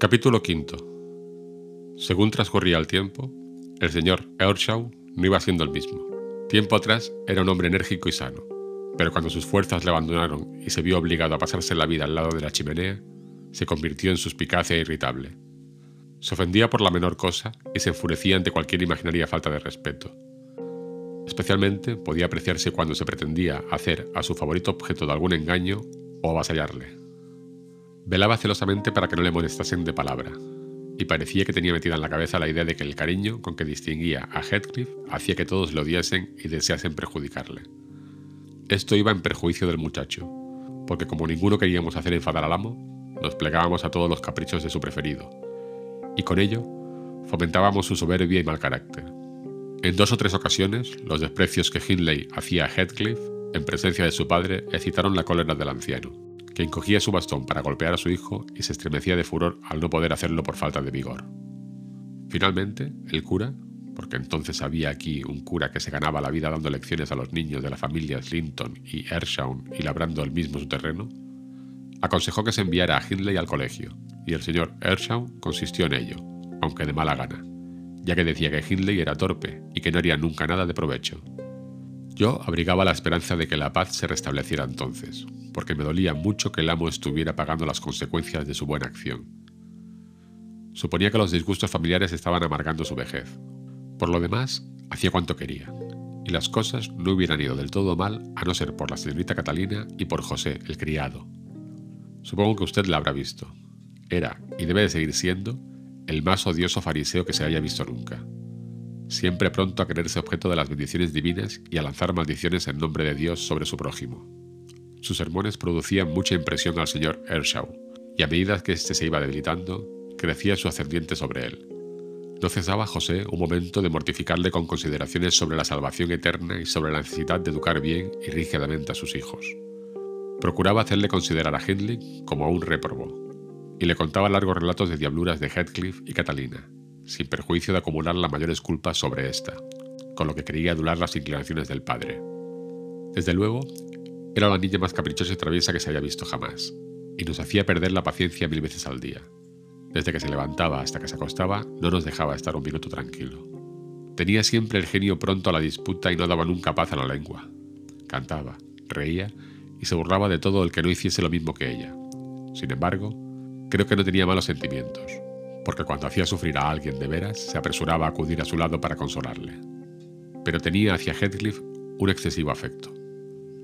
Capítulo V. Según transcurría el tiempo, el señor Earnshaw no iba siendo el mismo. Tiempo atrás era un hombre enérgico y sano, pero cuando sus fuerzas le abandonaron y se vio obligado a pasarse la vida al lado de la chimenea, se convirtió en suspicaz e irritable. Se ofendía por la menor cosa y se enfurecía ante cualquier imaginaria falta de respeto. Especialmente podía apreciarse cuando se pretendía hacer a su favorito objeto de algún engaño o avasallarle. Velaba celosamente para que no le molestasen de palabra, y parecía que tenía metida en la cabeza la idea de que el cariño con que distinguía a Heathcliff hacía que todos le odiasen y deseasen perjudicarle. Esto iba en perjuicio del muchacho, porque como ninguno queríamos hacer enfadar al amo, nos plegábamos a todos los caprichos de su preferido, y con ello fomentábamos su soberbia y mal carácter. En dos o tres ocasiones, los desprecios que Hindley hacía a Heathcliff, en presencia de su padre, excitaron la cólera del anciano, que encogía su bastón para golpear a su hijo y se estremecía de furor al no poder hacerlo por falta de vigor. Finalmente, el cura, porque entonces había aquí un cura que se ganaba la vida dando lecciones a los niños de las familias Linton y Ershaw y labrando el mismo su terreno, aconsejó que se enviara a Hindley al colegio, y el señor Ershaw consistió en ello, aunque de mala gana ya que decía que Hindley era torpe y que no haría nunca nada de provecho. Yo abrigaba la esperanza de que la paz se restableciera entonces, porque me dolía mucho que el amo estuviera pagando las consecuencias de su buena acción. Suponía que los disgustos familiares estaban amargando su vejez. Por lo demás, hacía cuanto quería, y las cosas no hubieran ido del todo mal a no ser por la señorita Catalina y por José, el criado. Supongo que usted la habrá visto. Era, y debe de seguir siendo, el más odioso fariseo que se haya visto nunca. Siempre pronto a quererse objeto de las bendiciones divinas y a lanzar maldiciones en nombre de Dios sobre su prójimo. Sus sermones producían mucha impresión al señor Ershaw, y a medida que éste se iba debilitando, crecía su ascendiente sobre él. No cesaba José un momento de mortificarle con consideraciones sobre la salvación eterna y sobre la necesidad de educar bien y rígidamente a sus hijos. Procuraba hacerle considerar a Hindley como a un réprobo, y le contaba largos relatos de diabluras de Heathcliff y Catalina, sin perjuicio de acumular las mayores culpas sobre esta, con lo que quería adular las inclinaciones del padre. Desde luego, era la niña más caprichosa y traviesa que se haya visto jamás, y nos hacía perder la paciencia mil veces al día. Desde que se levantaba hasta que se acostaba, no nos dejaba estar un minuto tranquilo. Tenía siempre el genio pronto a la disputa y no daba nunca paz a la lengua. Cantaba, reía y se burlaba de todo el que no hiciese lo mismo que ella. Sin embargo, Creo que no tenía malos sentimientos, porque cuando hacía sufrir a alguien de veras, se apresuraba a acudir a su lado para consolarle. Pero tenía hacia Heathcliff un excesivo afecto.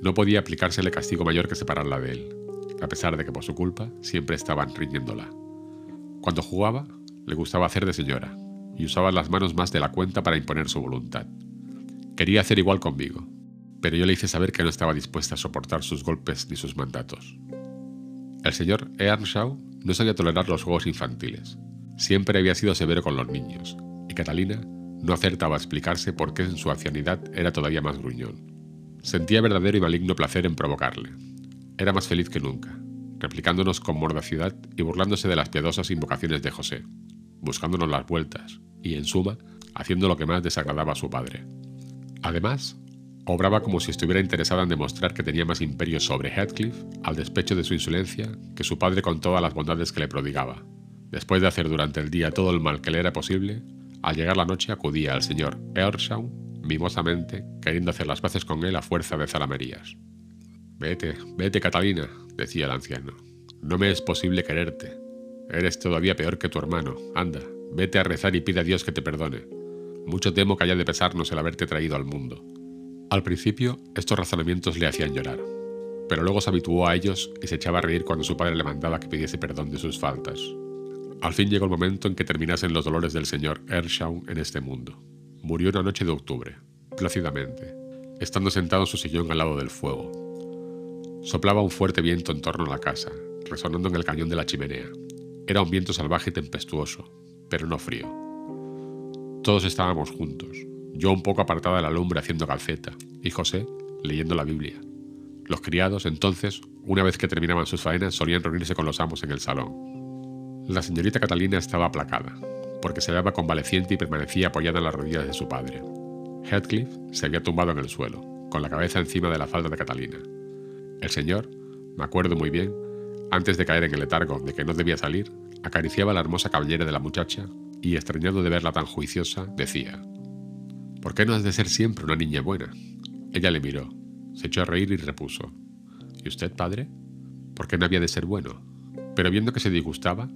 No podía aplicársele castigo mayor que separarla de él, a pesar de que por su culpa siempre estaban riñéndola. Cuando jugaba, le gustaba hacer de señora, y usaba las manos más de la cuenta para imponer su voluntad. Quería hacer igual conmigo, pero yo le hice saber que no estaba dispuesta a soportar sus golpes ni sus mandatos. El señor Earnshaw no sabía tolerar los juegos infantiles. Siempre había sido severo con los niños, y Catalina no acertaba a explicarse por qué en su ancianidad era todavía más gruñón. Sentía verdadero y maligno placer en provocarle. Era más feliz que nunca, replicándonos con mordacidad y burlándose de las piadosas invocaciones de José, buscándonos las vueltas y, en suma, haciendo lo que más desagradaba a su padre. Además, Obraba como si estuviera interesada en demostrar que tenía más imperio sobre Heathcliff, al despecho de su insolencia, que su padre con todas las bondades que le prodigaba. Después de hacer durante el día todo el mal que le era posible, al llegar la noche acudía al señor Earnshaw mimosamente, queriendo hacer las paces con él a fuerza de zalamerías. Vete, vete, Catalina, decía el anciano. No me es posible quererte. Eres todavía peor que tu hermano. Anda, vete a rezar y pide a Dios que te perdone. Mucho temo que haya de pesarnos el haberte traído al mundo. Al principio, estos razonamientos le hacían llorar, pero luego se habituó a ellos y se echaba a reír cuando su padre le mandaba que pidiese perdón de sus faltas. Al fin llegó el momento en que terminasen los dolores del señor Ershaw en este mundo. Murió una noche de octubre, plácidamente, estando sentado en su sillón al lado del fuego. Soplaba un fuerte viento en torno a la casa, resonando en el cañón de la chimenea. Era un viento salvaje y tempestuoso, pero no frío. Todos estábamos juntos, yo un poco apartada de la lumbre haciendo calceta, y José leyendo la Biblia. Los criados, entonces, una vez que terminaban sus faenas, solían reunirse con los amos en el salón. La señorita Catalina estaba aplacada, porque se hallaba convaleciente y permanecía apoyada en las rodillas de su padre. Heathcliff se había tumbado en el suelo, con la cabeza encima de la falda de Catalina. El señor, me acuerdo muy bien, antes de caer en el letargo de que no debía salir, acariciaba la hermosa cabellera de la muchacha y, extrañado de verla tan juiciosa, decía, ¿Por qué no has de ser siempre una niña buena? Ella le miró, se echó a reír y repuso, ¿Y usted, padre? ¿Por qué no había de ser bueno? Pero viendo que se disgustaba,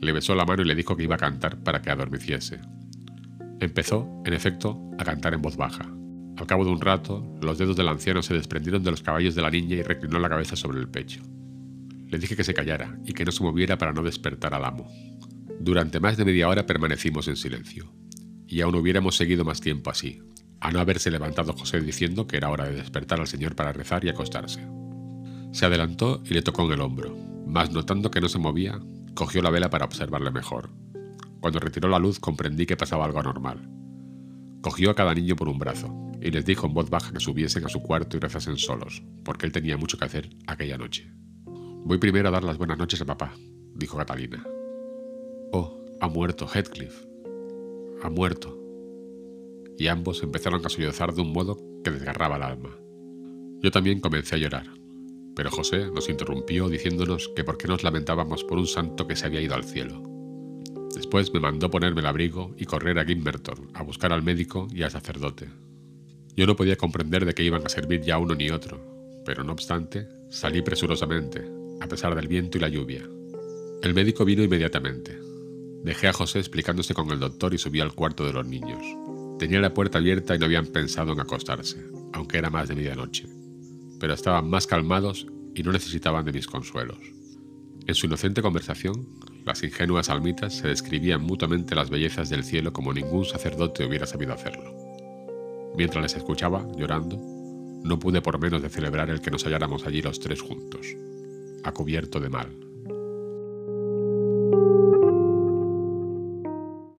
le besó la mano y le dijo que iba a cantar para que adormeciese. Empezó, en efecto, a cantar en voz baja. Al cabo de un rato, los dedos del anciano se desprendieron de los caballos de la niña y reclinó la cabeza sobre el pecho. Le dije que se callara y que no se moviera para no despertar al amo. Durante más de media hora permanecimos en silencio, y aún hubiéramos seguido más tiempo así, a no haberse levantado José diciendo que era hora de despertar al señor para rezar y acostarse. Se adelantó y le tocó en el hombro, mas notando que no se movía, cogió la vela para observarle mejor. Cuando retiró la luz comprendí que pasaba algo anormal. Cogió a cada niño por un brazo y les dijo en voz baja que subiesen a su cuarto y rezasen solos, porque él tenía mucho que hacer aquella noche. Voy primero a dar las buenas noches a papá, dijo Catalina. Oh, ha muerto Heathcliff. Ha muerto. Y ambos empezaron a sollozar de un modo que desgarraba el alma. Yo también comencé a llorar, pero José nos interrumpió diciéndonos que por qué nos lamentábamos por un santo que se había ido al cielo. Después me mandó ponerme el abrigo y correr a Gimmerton a buscar al médico y al sacerdote. Yo no podía comprender de qué iban a servir ya uno ni otro, pero no obstante, salí presurosamente, a pesar del viento y la lluvia. El médico vino inmediatamente. Dejé a José explicándose con el doctor y subí al cuarto de los niños. Tenía la puerta abierta y no habían pensado en acostarse, aunque era más de medianoche. Pero estaban más calmados y no necesitaban de mis consuelos. En su inocente conversación, las ingenuas almitas se describían mutuamente las bellezas del cielo como ningún sacerdote hubiera sabido hacerlo. Mientras les escuchaba, llorando, no pude por menos de celebrar el que nos halláramos allí los tres juntos, a cubierto de mal.